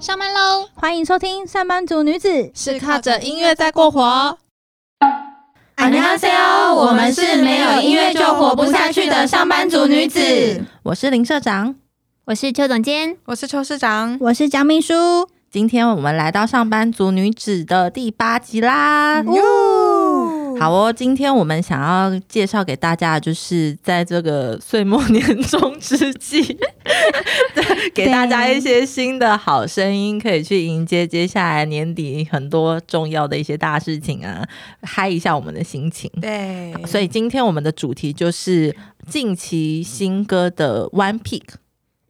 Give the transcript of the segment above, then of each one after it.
上班喽！欢迎收听《上班族女子》，是靠着音乐在过活。 안녕하세요，我们是没有音乐就活不下去的上班族女子。我是林社长，我是邱总监，我是邱市长，我是蒋秘书。今天我们来到上班族女子的第八集啦。哦，好哦，今天我们想要介绍给大家，的就是在这个岁末年终之际， 给大家一些新的好声音，可以去迎接接下来年底很多重要的一些大事情啊，嗨一下我们的心情。对，所以今天我们的主题就是近期新歌的 One Pick。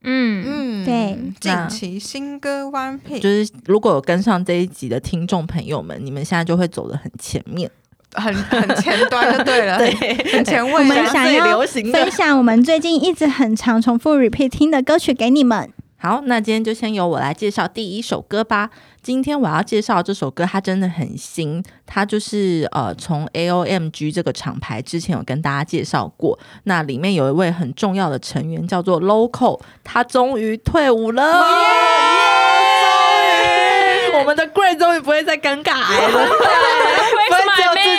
嗯，嗯对。近期新歌 One Piece 就是如果有跟上这一集的听众朋友们，你们现在就会走得很前面，很很前端就对了，对，很前卫。我们现在最想要流行分。享我们最近一直很常重复 repeat 听的歌曲给你们。好，那今天就先由我来介绍第一首歌吧。今天我要介绍这首歌，它真的很新，它就是呃从 A O M G 这个厂牌之前有跟大家介绍过，那里面有一位很重要的成员叫做 Local，他终于退伍了。我们的 Gray 终于不会再尴尬癌了，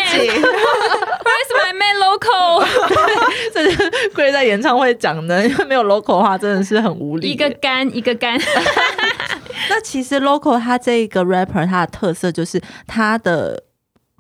自己。Where's my man local？这是贵在演唱会讲的，因为没有 local 的话，真的是很无力。一个干一个干，那其实 local 他这个 rapper 他的特色就是他的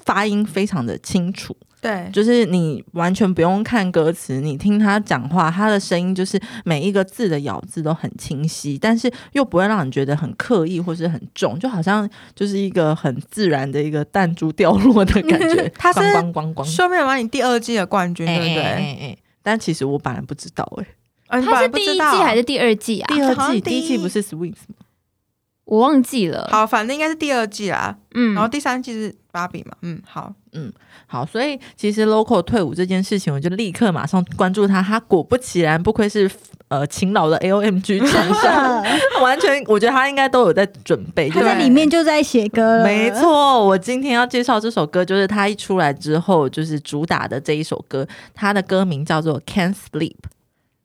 发音非常的清楚，对，就是你完全不用看歌词，你听他讲话，他的声音就是每一个字的咬字都很清晰，但是又不会让你觉得很刻意或是很重，就好像就是一个很自然的一个弹珠掉落的感觉。他是咣咣咣咣，说明了你第二季的冠军，对不哎对？哎哎但其实我本来不知道哎、他是第一季还是第二季啊？第二季第一第一季不是 Swings 吗？我忘记了。好，反正应该是第二季啦。嗯然后第三季是芭比嘛，嗯，好，嗯好，所以其实 local 退伍这件事情，我就立刻马上关注他。他果不其然，不愧是呃勤劳的 O M G 成员，完全我觉得他应该都有在准备。他在就是里面就在写歌了，没。错，我今天要介绍这首歌，就是他一出来之后，就是主打的这一首歌，他的歌名叫做 Can't Sleep，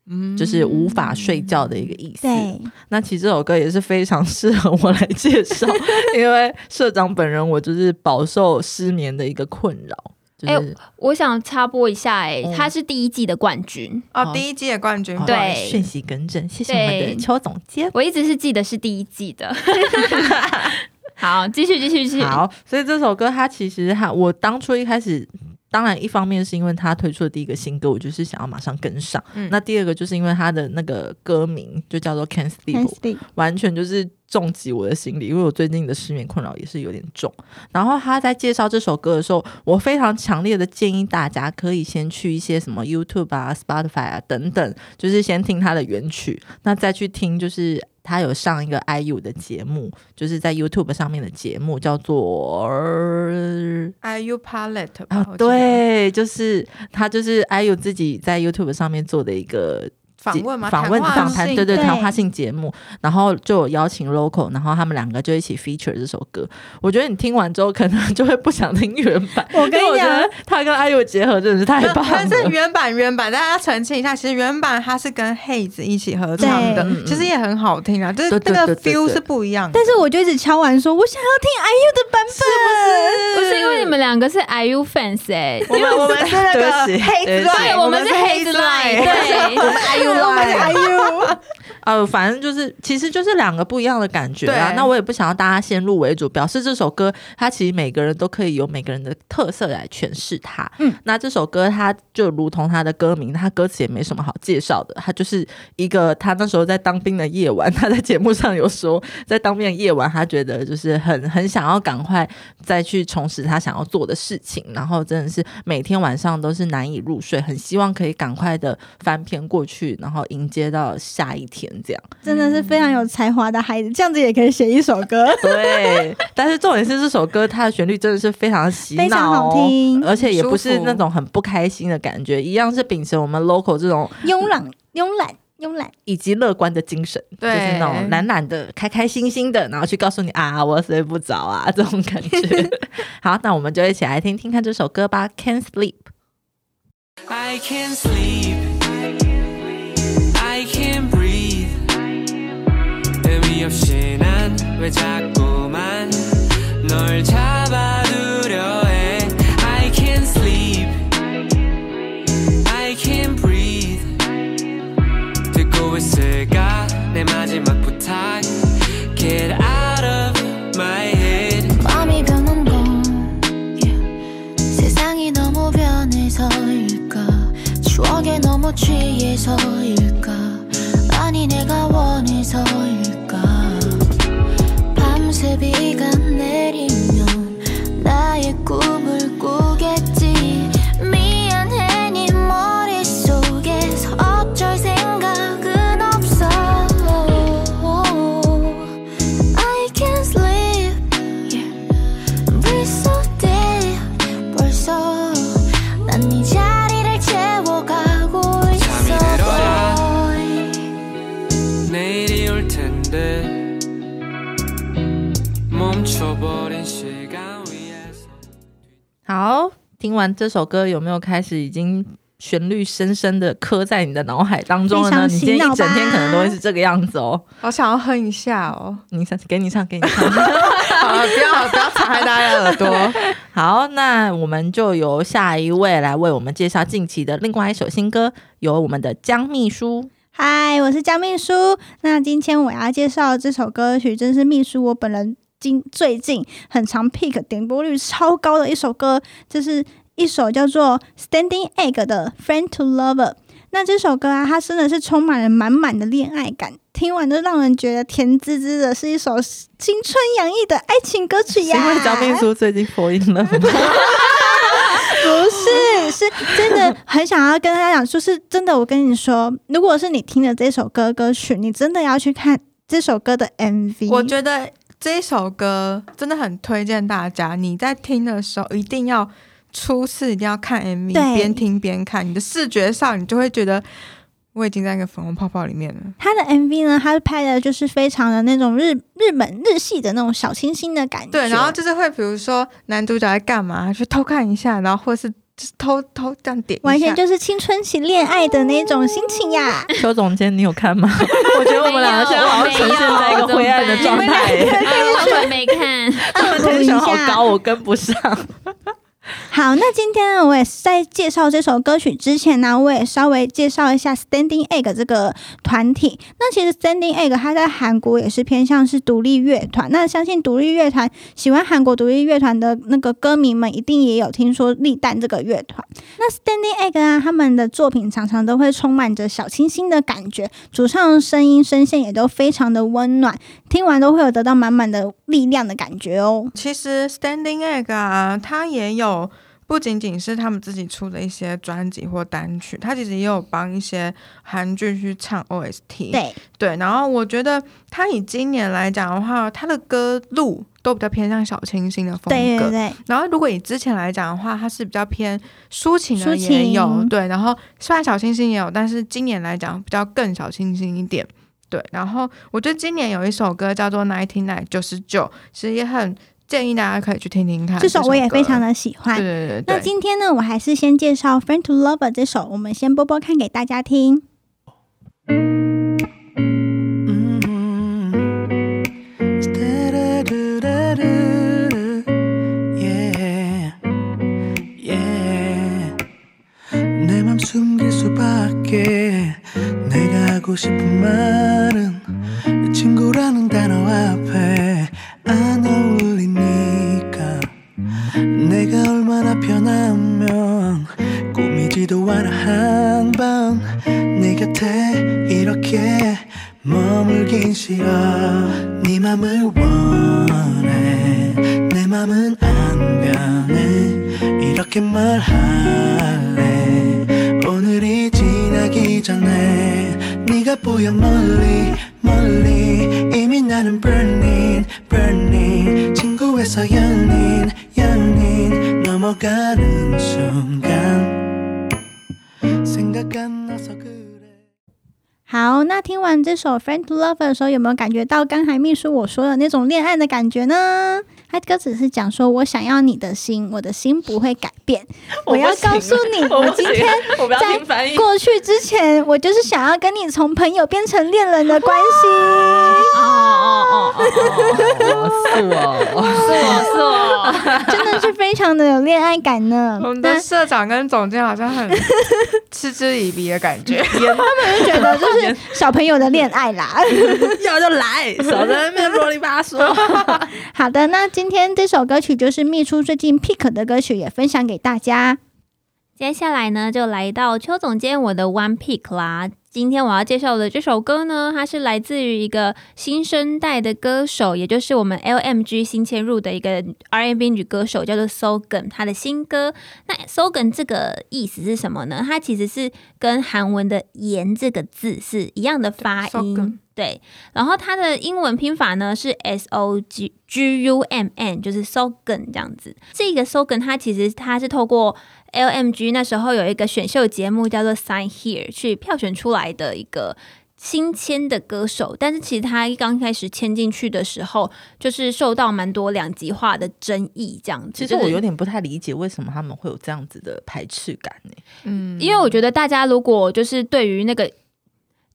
嗯，就是无法睡觉的一个意思。对，那其实这首歌也是非常适合我来介绍，因为社长本人我就是饱受失眠的一个困扰，就是、哎我想插播一下、哎、嗯他是第一季的冠军，哦，第一季的冠军，好对讯息更正，谢谢我们的邱总监。我一直是记得是第一季的。好，继续继续继续。好，所以这首歌它其实哈，我当初一开始。当然，一方面是因为他推出的第一个新歌，我就是想要马上跟上。嗯那第二个就是因为他的那个歌名就叫做《Can't，sleep 完全就是重击我的心里，因为我最近的失眠困扰也是有点重。然后他在介绍这首歌的时候，我非常强烈的建议大家可以先去一些什么 YouTube 啊、Spotify 啊等等，就是先听他的原曲，那再去听就是。他有上一个 IU 的节目，就是在 YouTube 上面的节目，叫做呃 IU Palette 吧，啊，对，就是他就是 IU 自己在 YouTube 上面做的一个访问吗？访问访谈，对对，对谈话性节目，然后就有邀请 local，然后他们两个就一起 feature 这首歌。我觉得你听完之后，可能就会不想听原版。我跟你讲因为我觉得他跟 IU 结合真的是太棒了。但是原版原版，大家澄清一下，其实原版它是跟 Haze 一起合唱的其实也很好听啊，就是那个 feel 是不一样的。但是我就一直敲完说，我想要听 IU 的版本，不是因为你们两个是 IU fans 哎、因为我们是那个对不起对我们是 Haze Line，对，我们 IU 我们是 Line。IU。呃，反正就是，其实就是两个不一样的感觉啊。那我也不想要大家先入为主，表示这首歌它其实每个人都可以有每个人的特色来诠释它。嗯，那这首歌它就如同它的歌名，它歌词也没什么好介绍的，它就是一个他那时候在当兵的夜晚，他在节目上有说，在当兵的夜晚，他觉得就是很很想要赶快再去重拾他想要做的事情，然后真的是每天晚上都是难以入睡，很希望可以赶快的翻篇过去，然后迎接到下一天这样。真的是非常有才华的孩子，这样子也可以写一首歌。对，但是重点是这首歌它的旋律真的是非常洗脑、哦，非常好听而且也不是那种很不开心的感觉，一样是秉承我们 local 这种慵懒，慵懒，慵懒。以及乐观的精神，对就是那种懒懒的、开开心心的，然后去告诉你啊，我睡不着啊，这种感觉。好，那我们就一起来听听看这首歌吧，《Can't Sleep》。I can't sleep. I can't breathe. 의미 없이 난 왜 자꾸만 널 잡아두려 해? I can't sleep. I can't breathe. 듣고 있을까? 내 마지막 부탁. Get out of my head. 마음이 변한 건 yeah. 세상이 너무 변해서일까? 추억에 너무 취해서일까? 아니 내가 원해서일까 to be gone 听完这首歌，有没有开始已经旋律深深的刻在你的脑海当中了呢？你今天一整天可能都会是这个样子哦。好想要哼一下哦！你唱，给你唱，给你唱。好了，不要不要残害大家的耳朵。好，那我们就由下一位来为我们介绍近期的另外一首新歌，由我们的江秘书。嗨，我是江秘书。那今天我要介绍的这首歌曲，真是秘书我本人今最近很常 pick 点播率超高的一首歌，这是一首叫做《Standing Egg》的《Friend to Lover》。那这首歌啊，它真的是充满了满满的恋爱感，听完都让人觉得甜滋滋的，是一首青春洋溢的爱情歌曲是呀。因为江秘书最近破音了吗？不是，是真的很想要跟大家讲，就是真的，我跟你说，如果是你听了这首歌歌曲，你真的要去看这首歌的 MV。我觉得这一首歌真的很推荐大家，你在听的时候一定要初次一定要看 MV，边听边看，你的视觉上你就会觉得我已经在一个粉红泡泡里面了。他的 MV 呢，他是拍的就是非常的那种日日本日系的那种小清新的感觉。对，然后就是会比如说男主角在干嘛，去偷看一下，然后或是就是偷偷这样点，完全就是青春期恋爱的那种心情呀。邱总监，你有看吗？我觉得我们两个现在好像呈现在一个灰暗的状态耶，完全没看。他们天选好高，我跟不上。好，那今天呢，我也是在介绍这首歌曲之前呢，我也稍微介绍一下 Standing Egg 这个团体。那其实 Standing Egg 它在韩国也是偏向是独立乐团。那相信独立乐团喜欢韩国独立乐团的那个歌迷们，一定也有听说立蛋这个乐团。那 Standing Egg 啊，他们的作品常常都会充满着小清新的感觉，主唱声音声线也都非常的温暖，听完都会有得到满满的力量的感觉哦。其实 Standing Egg 啊，它也有不仅仅是他们自己出的一些专辑或单曲，他其实也有帮一些韩剧去唱 OST。对，对，然后我觉得他以今年来讲的话，他的歌路都比较偏向小清新的风格。对对对，然后如果以之前来讲的话，他是比较偏抒情的也有，对，然后虽然小清新也有，但是今年来讲比较更小清新一点。对，然后我觉得今年有一首歌叫做《Ninety Nine》九十九，其实也很建议大家可以去听听看。这首我也非常的的喜欢。对对对那对。今天呢，我还是先介绍《Friend to Lover》这首，我们先播播看给大家听。 Yeah, yeah. 내 맘 숨길 수밖에 내가 하고 싶은 말은 친구라는 단어 앞 편하면 꾸미지도 않아 한밤 네 곁에 이렇게 머물긴 싫어. 네 맘을 원해. 내 맘은 안 변해. 이렇게 말할래. 오늘이 지나기 전에 네가 보여 멀리 멀리. 이미 나는 burning burning. 친구에서 연인 연인 好，那听完这首《Friend to Lover》的时候，有没有感觉到刚才秘书我说的那种恋爱的感觉呢？它歌词是讲说我想要你的心，我的心不会改变。我要告诉你，我今天 在过去之前，我就是想要跟你从朋友变成恋人的关系。哦哦哦哦，是哦是哦是哦。真的是非常的有恋爱感呢。我们的社长跟总监好像很 嗤之以鼻的感觉。他们就觉得就是小朋友的恋爱啦。要就来，少在那边啰里吧嗦。好的，那今天这首歌曲就是秘书最近 pick 的歌曲，也分享给大家。接下来呢，就来到邱总监我的 One Pick 啦。今天我要介绍的这首歌呢，它是来自于一个新生代的歌手，也就是我们 LMG 新迁入的一个 R&B 女歌手，叫做 Sogan。她的新歌，那 Sogan 这个意思是什么呢？它其实是跟韩文的“言”这个字是一样的发音。对，然后它的英文拼法呢是 S O G G U M N，就是 Sogan 这样子。这个 Sogan 它其实它是透过 LMG 那时候有一个选秀节目叫做 Sign Here 去票选出来的一个新签的歌手，但是其实他刚开始签进去的时候，就是受到蛮多两极化的争议，这样子。其实我有点不太理解为什么他们会有这样子的排斥感呢？嗯，因为我觉得大家如果就是对于那个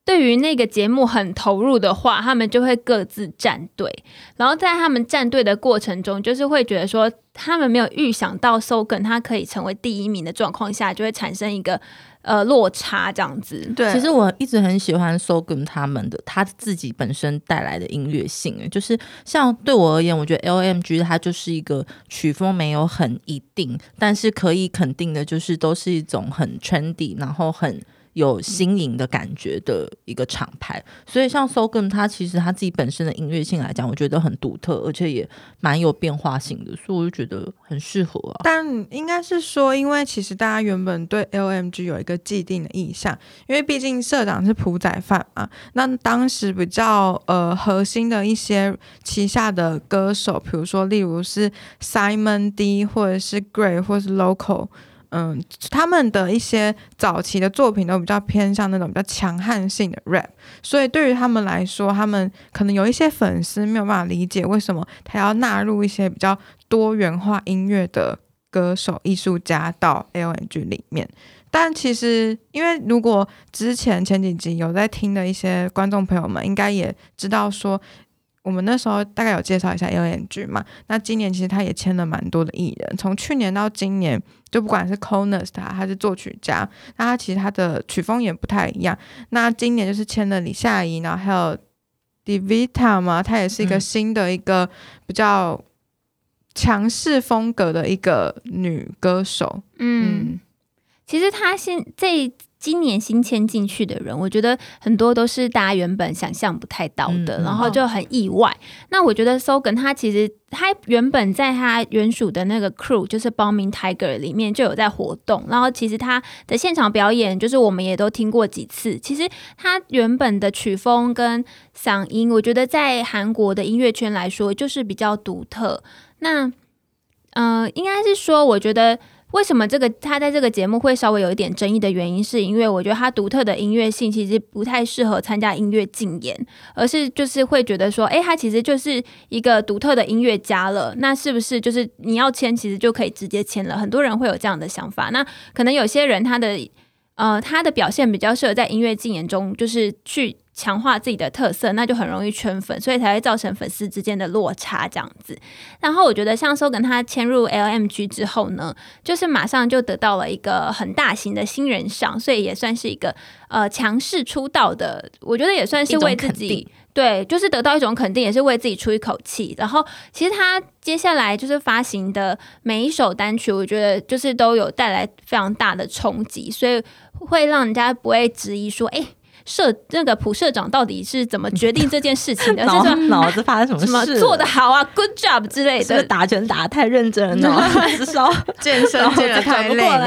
对于那个节目很投入的话，他们就会各自站队，然后在他们站队的过程中，就是会觉得说他们没有预想到 Sogan 他可以成为第一名的状况下，就会产生一个呃落差这样子。对，其实我一直很喜欢 Sogan 他们的他自己本身带来的音乐性，就是像对我而言，我觉得 LMG 它就是一个曲风没有很一定，但是可以肯定的就是都是一种很 trendy，然后很。有新颖的感觉的一个厂牌，所以像 Sogun 它其实它自己本身的音乐性来讲，我觉得很独特，而且也蛮有变化性的，所以我就觉得很适合啊。但应该是说，因为其实大家原本对 LMG 有一个既定的印象，因为毕竟社长是朴仔范嘛。那当时比较呃核心的一些旗下的歌手，比如说例如是 Simon D 或者是 Gray 或者是 Local。嗯，他们的一些早期的作品都比较偏向那种比较强悍性的 rap，所以对于他们来说，他们可能有一些粉丝没有办法理解为什么他要纳入一些比较多元化音乐的歌手、艺术家到 LNG 里面。但其实，因为如果之前前几集有在听的一些观众朋友们，应该也知道说，我们那时候大概有介绍一下 LNG 嘛。那今年其实他也签了蛮多的艺人，从去年到今年，就不管是 Conus 他他是作曲家，那他其实他的曲风也不太一样。那今年就是签了李夏怡，然后还有 Divita 嘛，她也是一个嗯新的一个比较强势风格的一个女歌手。嗯，其实他现这今年新签进去的人，我觉得很多都是大家原本想象不太到的，嗯嗯然后就很意外。那我觉得 Sogan 他其实他原本在他原属的那个 crew 就是 Bombing Tiger 里面就有在活动，然后其实他的现场表演就是我们也都听过几次。其实他原本的曲风跟嗓音，我觉得在韩国的音乐圈来说就是比较独特。那呃，应该是说，我觉得为什么这个他在这个节目会稍微有一点争议的原因，是因为我觉得他独特的音乐性其实不太适合参加音乐竞演，而是就是会觉得说，诶，他其实就是一个独特的音乐家了，那是不是就是你要签，其实就可以直接签了？很多人会有这样的想法。那可能有些人他的呃他的表现比较适合在音乐竞演中，就是去。强化自己的特色，那就很容易圈粉，所以才会造成粉丝之间的落差这样子。然后我觉得像 Sogan 他迁入 LMG 之后呢，就是马上就得到了一个很大型的新人赏，所以也算是一个呃强势出道的，我觉得也算是为自己对，就是得到一种肯定，也是为自己出一口气。然后其实他接下来就是发行的每一首单曲，我觉得就是都有带来非常大的冲击，所以会让人家不会质疑说，哎。社那个普社长到底是怎么决定这件事情的？是脑说脑子发生什什么么事了？做的好啊，good job 之类的是是。打拳打的太认真了，脑子烧，健身健得太累了，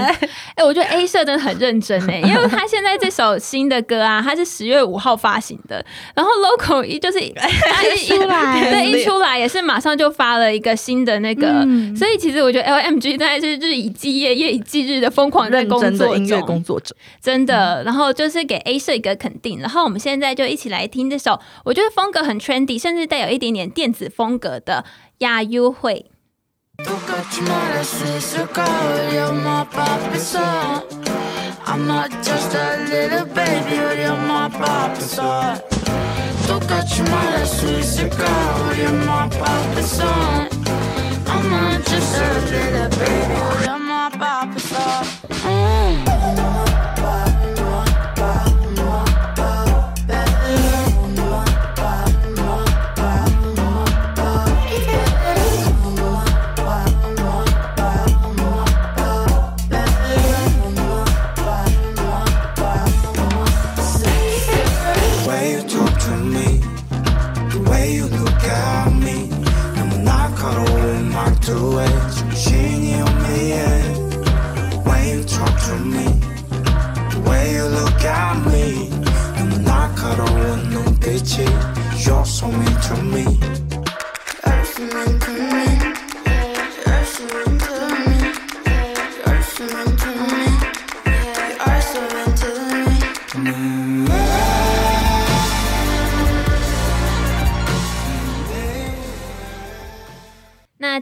哎、我觉得 A 社真的很认真哎，因为他现在这首新的歌啊，他是十月五号发行的，然后 local 一就是他一出来对，一出来也是马上就发了一个新的那个，嗯所以其实我觉得 LMG 真的是日以继夜、夜以继日的疯狂在认工作真的音乐，工作者。真的。然后就是给 A 社一个肯定。然后我们现在就一起来听这首我觉得风格很 trendy 甚至带有一点点电子风格的亚优惠。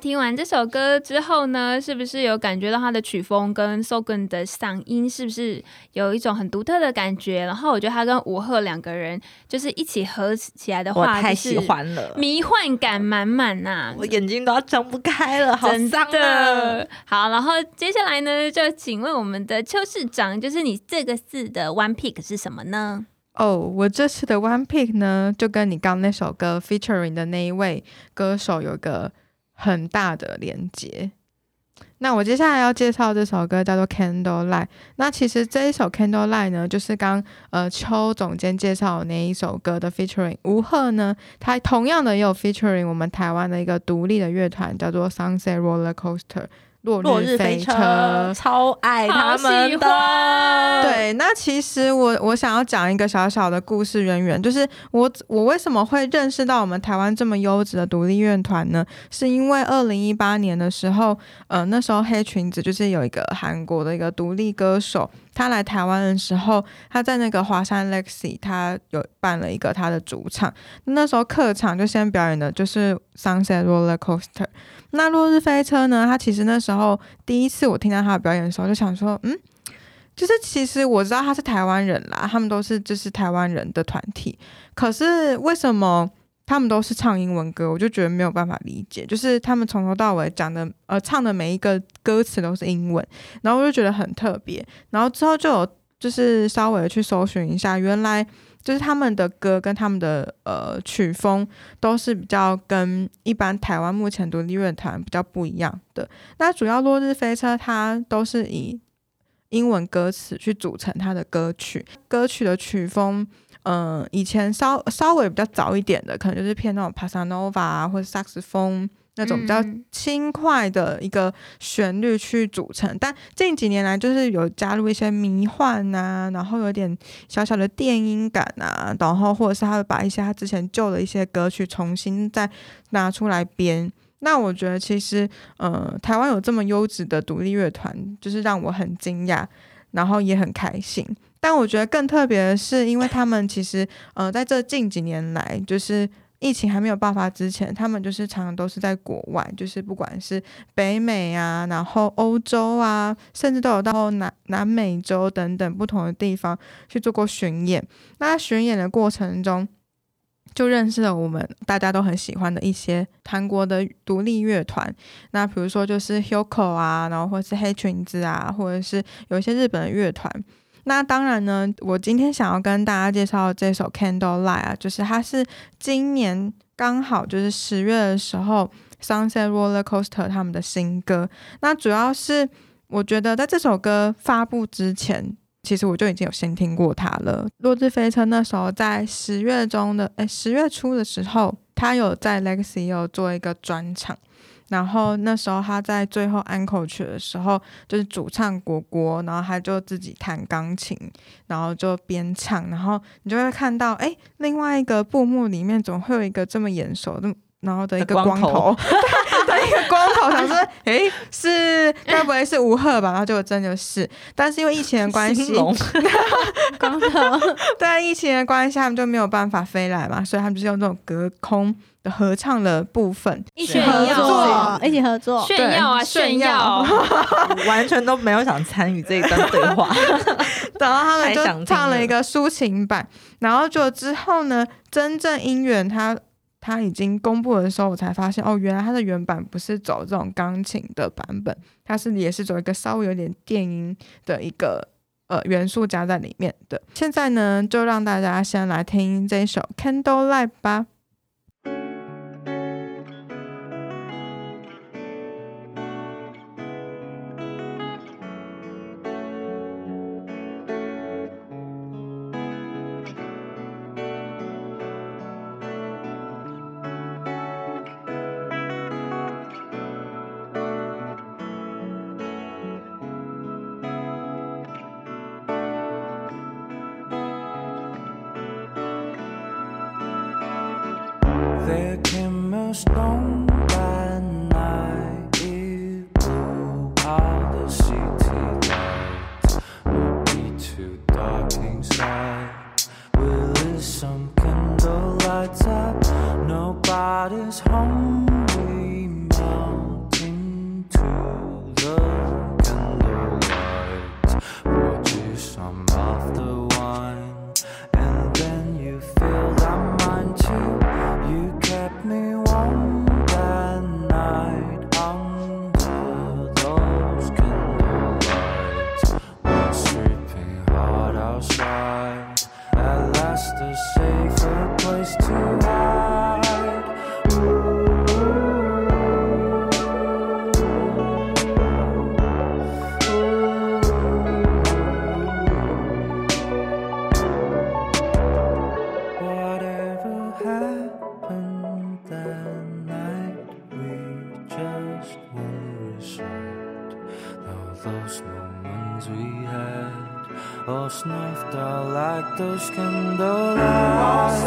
听完这首歌之后呢，是不是有感觉到他的曲风跟 Sogan 的嗓音是不是有一种很独特的感觉？然后我觉得他跟吴赫两个人就是一起合起来的我话，太喜就是欢了，迷幻感满满呐、我眼睛都要睁不开了，好脏啊！的好，然后接下来呢，就请问我们的邱市长，就是你这个字的 one pick 是什么呢？哦，我这次的 One Pick 呢，就跟你刚那首歌 featuring 的那一位歌手有个很大的连接。那我接下来要介绍这首歌叫做《Candlelight》。那其实这一首《Candlelight》呢，就是刚呃邱总监介绍的那一首歌的 featuring 吴赫呢，他同样的也有 featuring 我们台湾的一个独立的乐团叫做 Sunset Roller Coaster 落落日飞飞车，超爱他们喜的。欢对，那其实我我想要讲一个小小的故事渊源，就是我我为什么会认识到我们台湾这么优质的独立乐团呢？是因为二零一八年的时候，呃，那时候黑裙子就是有一个韩国的一个独立歌手，他来台湾的时候，他在那个华山 Lexi，他有办了一个他的主场，那时候客场就先表演的就是 Sunset Roller Coaster。那落日飞车呢？他其实那时候第一次我听到他的表演的时候，就想说，嗯，就是其实我知道他是台湾人啦，他们都是就是台湾人的团体，可是为什么他们都是唱英文歌？我就觉得没有办法理解，就是他们从头到尾讲的呃唱的每一个歌词都是英文，然后我就觉得很特别，然后之后就有就是稍微去搜寻一下，原来。就是他们的歌跟他们的呃曲风都是比较跟一般台湾目前独立乐团比较不一样的。那主要落日飞车它都是以英文歌词去组成它的歌曲，歌曲的曲风，嗯、以前稍稍微比较早一点的，可能就是偏那种 Passa Nova 啊，或者萨克斯风那种比较嗯轻快的一个旋律去组成。但近几年来，就是有加入一些迷幻啊，然后有点小小的电音感啊，然后或者是他会把一些他之前旧的一些歌曲重新再拿出来编。那我觉得其实，呃，台湾有这么优质的独立乐团，就是让我很惊讶，然后也很开心。但我觉得更特别的是，因为他们其实，呃，在这近几年来，就是疫情还没有爆发之前，他们就是常常都是在国外，就是不管是北美啊，然后欧洲啊，甚至都有到南南美洲等等不同的地方去做过巡演。那巡演的过程中，就认识了我们大家都很喜欢的一些韩国的独立乐团，那比如说就是 Hyuko 啊，然后或是黑裙子啊，或者是有一些日本的乐团。那当然呢，我今天想要跟大家介绍的这首 Candlelight 啊，就是它是今年刚好就是十月的时候，Sunset Roller Coaster 他们的新歌。那主要是我觉得在这首歌发布之前，其实我就已经有先听过它了。落日飞车那时候在十月中的，哎，十月初的时候，他有在 Legacy 有做一个专场。然后那时候他在最后安口曲的时候，就是主唱果果，然后他就自己弹钢琴，然后就边唱，然后你就会看到，哎，另外一个布幕里面总会有一个这么眼熟的，然后的一个的光光头，对 的一个光头，想说，诶，是该不会是吴赫吧？然后结果真的是，但是因为疫情的关系 光头，对疫情的关系，他们就没有办法飞来嘛，所以他们就是用这种隔空的合唱的部分。一起合作，一起合作。炫耀啊炫炫耀耀！完全都没有想参与这一段对话。然后他们就唱了了一个抒情版，然后就之后呢，真正音源它它已经公布的时候，我才发现哦，原来它的原版不是走这种钢琴的版本，它是也是走一个稍微有点电音的一个呃元素加在里面的。现在呢，就让大家先来听这一首《Candlelight》吧。God is home. those moments we had, all snuffed out like those candlelights.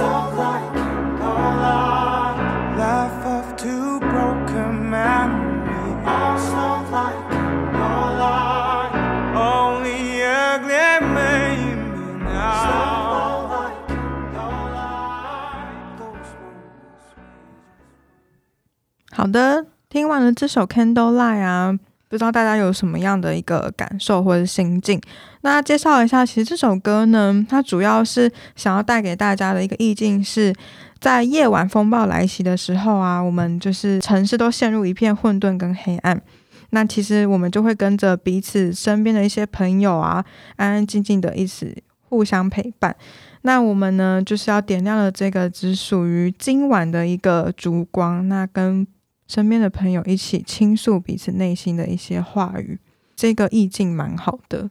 Laugh off two broken memories. Also like candlelight. Only a glimmer in me now. like candlelight. Those moments. 好的，听完了这首《Candlelight》啊， 不知道大家有什么样的一个感受或者心境？那介绍一下，其实这首歌呢，它主要是想要带给大家的一个意境是，在夜晚风暴来袭的时候啊，我们就是城市都陷入一片混沌跟黑暗。那其实我们就会跟着彼此身边的一些朋友啊，安安静静的一起互相陪伴。那我们呢，就是要点亮了这个只属于今晚的一个烛光，那跟身边的朋友一起倾诉彼此内心的一些话语，这个意境蛮好的。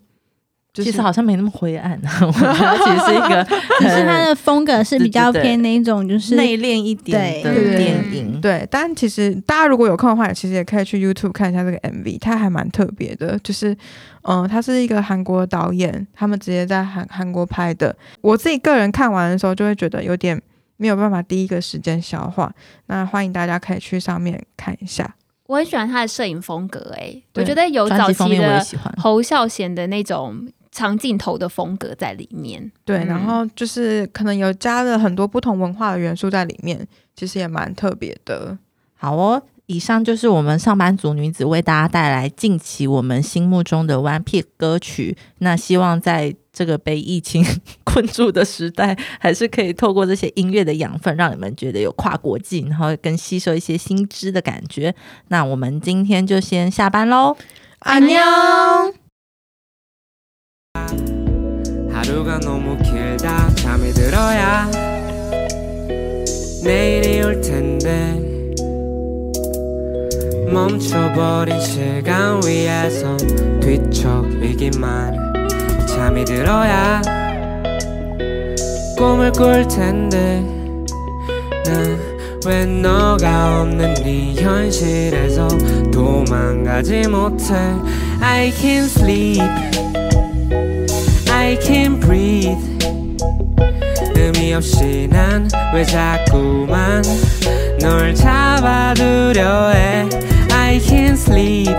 就是其实好像没那么灰暗啊，我觉得其实是一个 只是他的风格是比较偏那一种，就是内敛一点的电影。对，但其实大家如果有空的话，其实也可以去 YouTube 看一下这个 MV，它还蛮特别的。就是，嗯、他是一个韩国导演，他们直接在韩韩国拍的。我自己个人看完的时候，就会觉得有点没有办法第一个时间消化。那欢迎大家可以去上面看一下。我很喜欢他的摄影风格、欸，我对觉得有早期的面我喜欢。侯孝贤的那种长镜头的风格在里面。对，嗯然后就是可能有加了很多不同文化的元素在里面，其实也蛮特别的。好哦，以上就是我们上班族女子为大家带来近期我们心目中的 One Pick 歌曲。那希望在这个被疫情困住的时代，还是可以透过这些音乐的养分，让你们觉得有跨国际，然后跟吸收一些新知的感觉。那我们今天就先下班喽。安妞。 하루가 너무 길다 잠이 들어야 내일이 올 텐데 멈춰버린 시간 위에서 뒤척이기만 해. 잠이 들어야 꿈을 꿀 텐데 난 왜 너가 없는 네 현실에서 도망가지 못해 I can't sleep I can't breathe 의미 없이 난 왜 자꾸만 널 잡아두려 해 I can't sleep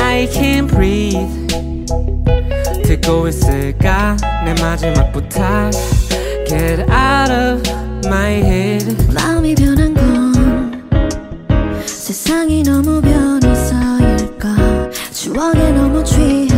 I can't breathe 듣고 있을까? 내 마지막 부탁 Get out of my head. 마음이 변한 건 세상이 너무 변해서일까? 추억에 너무 취해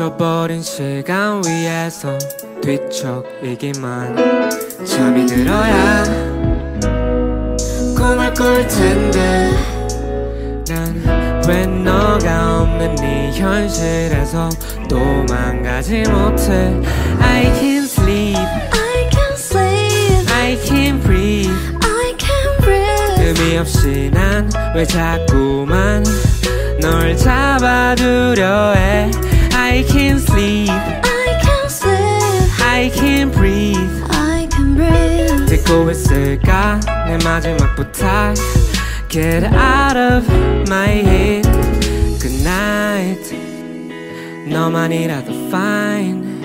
멈춰버린 시간 위에서 뒤척이기만. 잠이 들어야 꿈을 꿀 텐데. 난 왜 너가 없는 이 현실에서 도망가지 못해? I can't sleep. I can't sleep. I can't breathe. I can't breathe. 의미 없이 난 왜 자꾸만 널 잡아두려 해 I can sleep. I can sleep. I can breathe. I can breathe. 듣고 있을까 내 마지막 부탁. Get out of my head. Good night. 너만이라도 fine.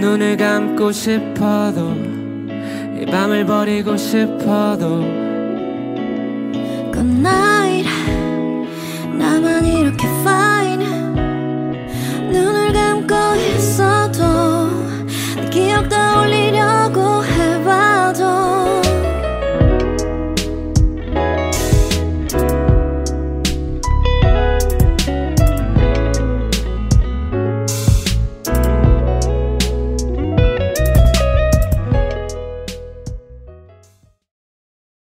눈을 감고 싶어도 이 밤을 버리고 싶어도 Good night. 나만 이렇게 fine.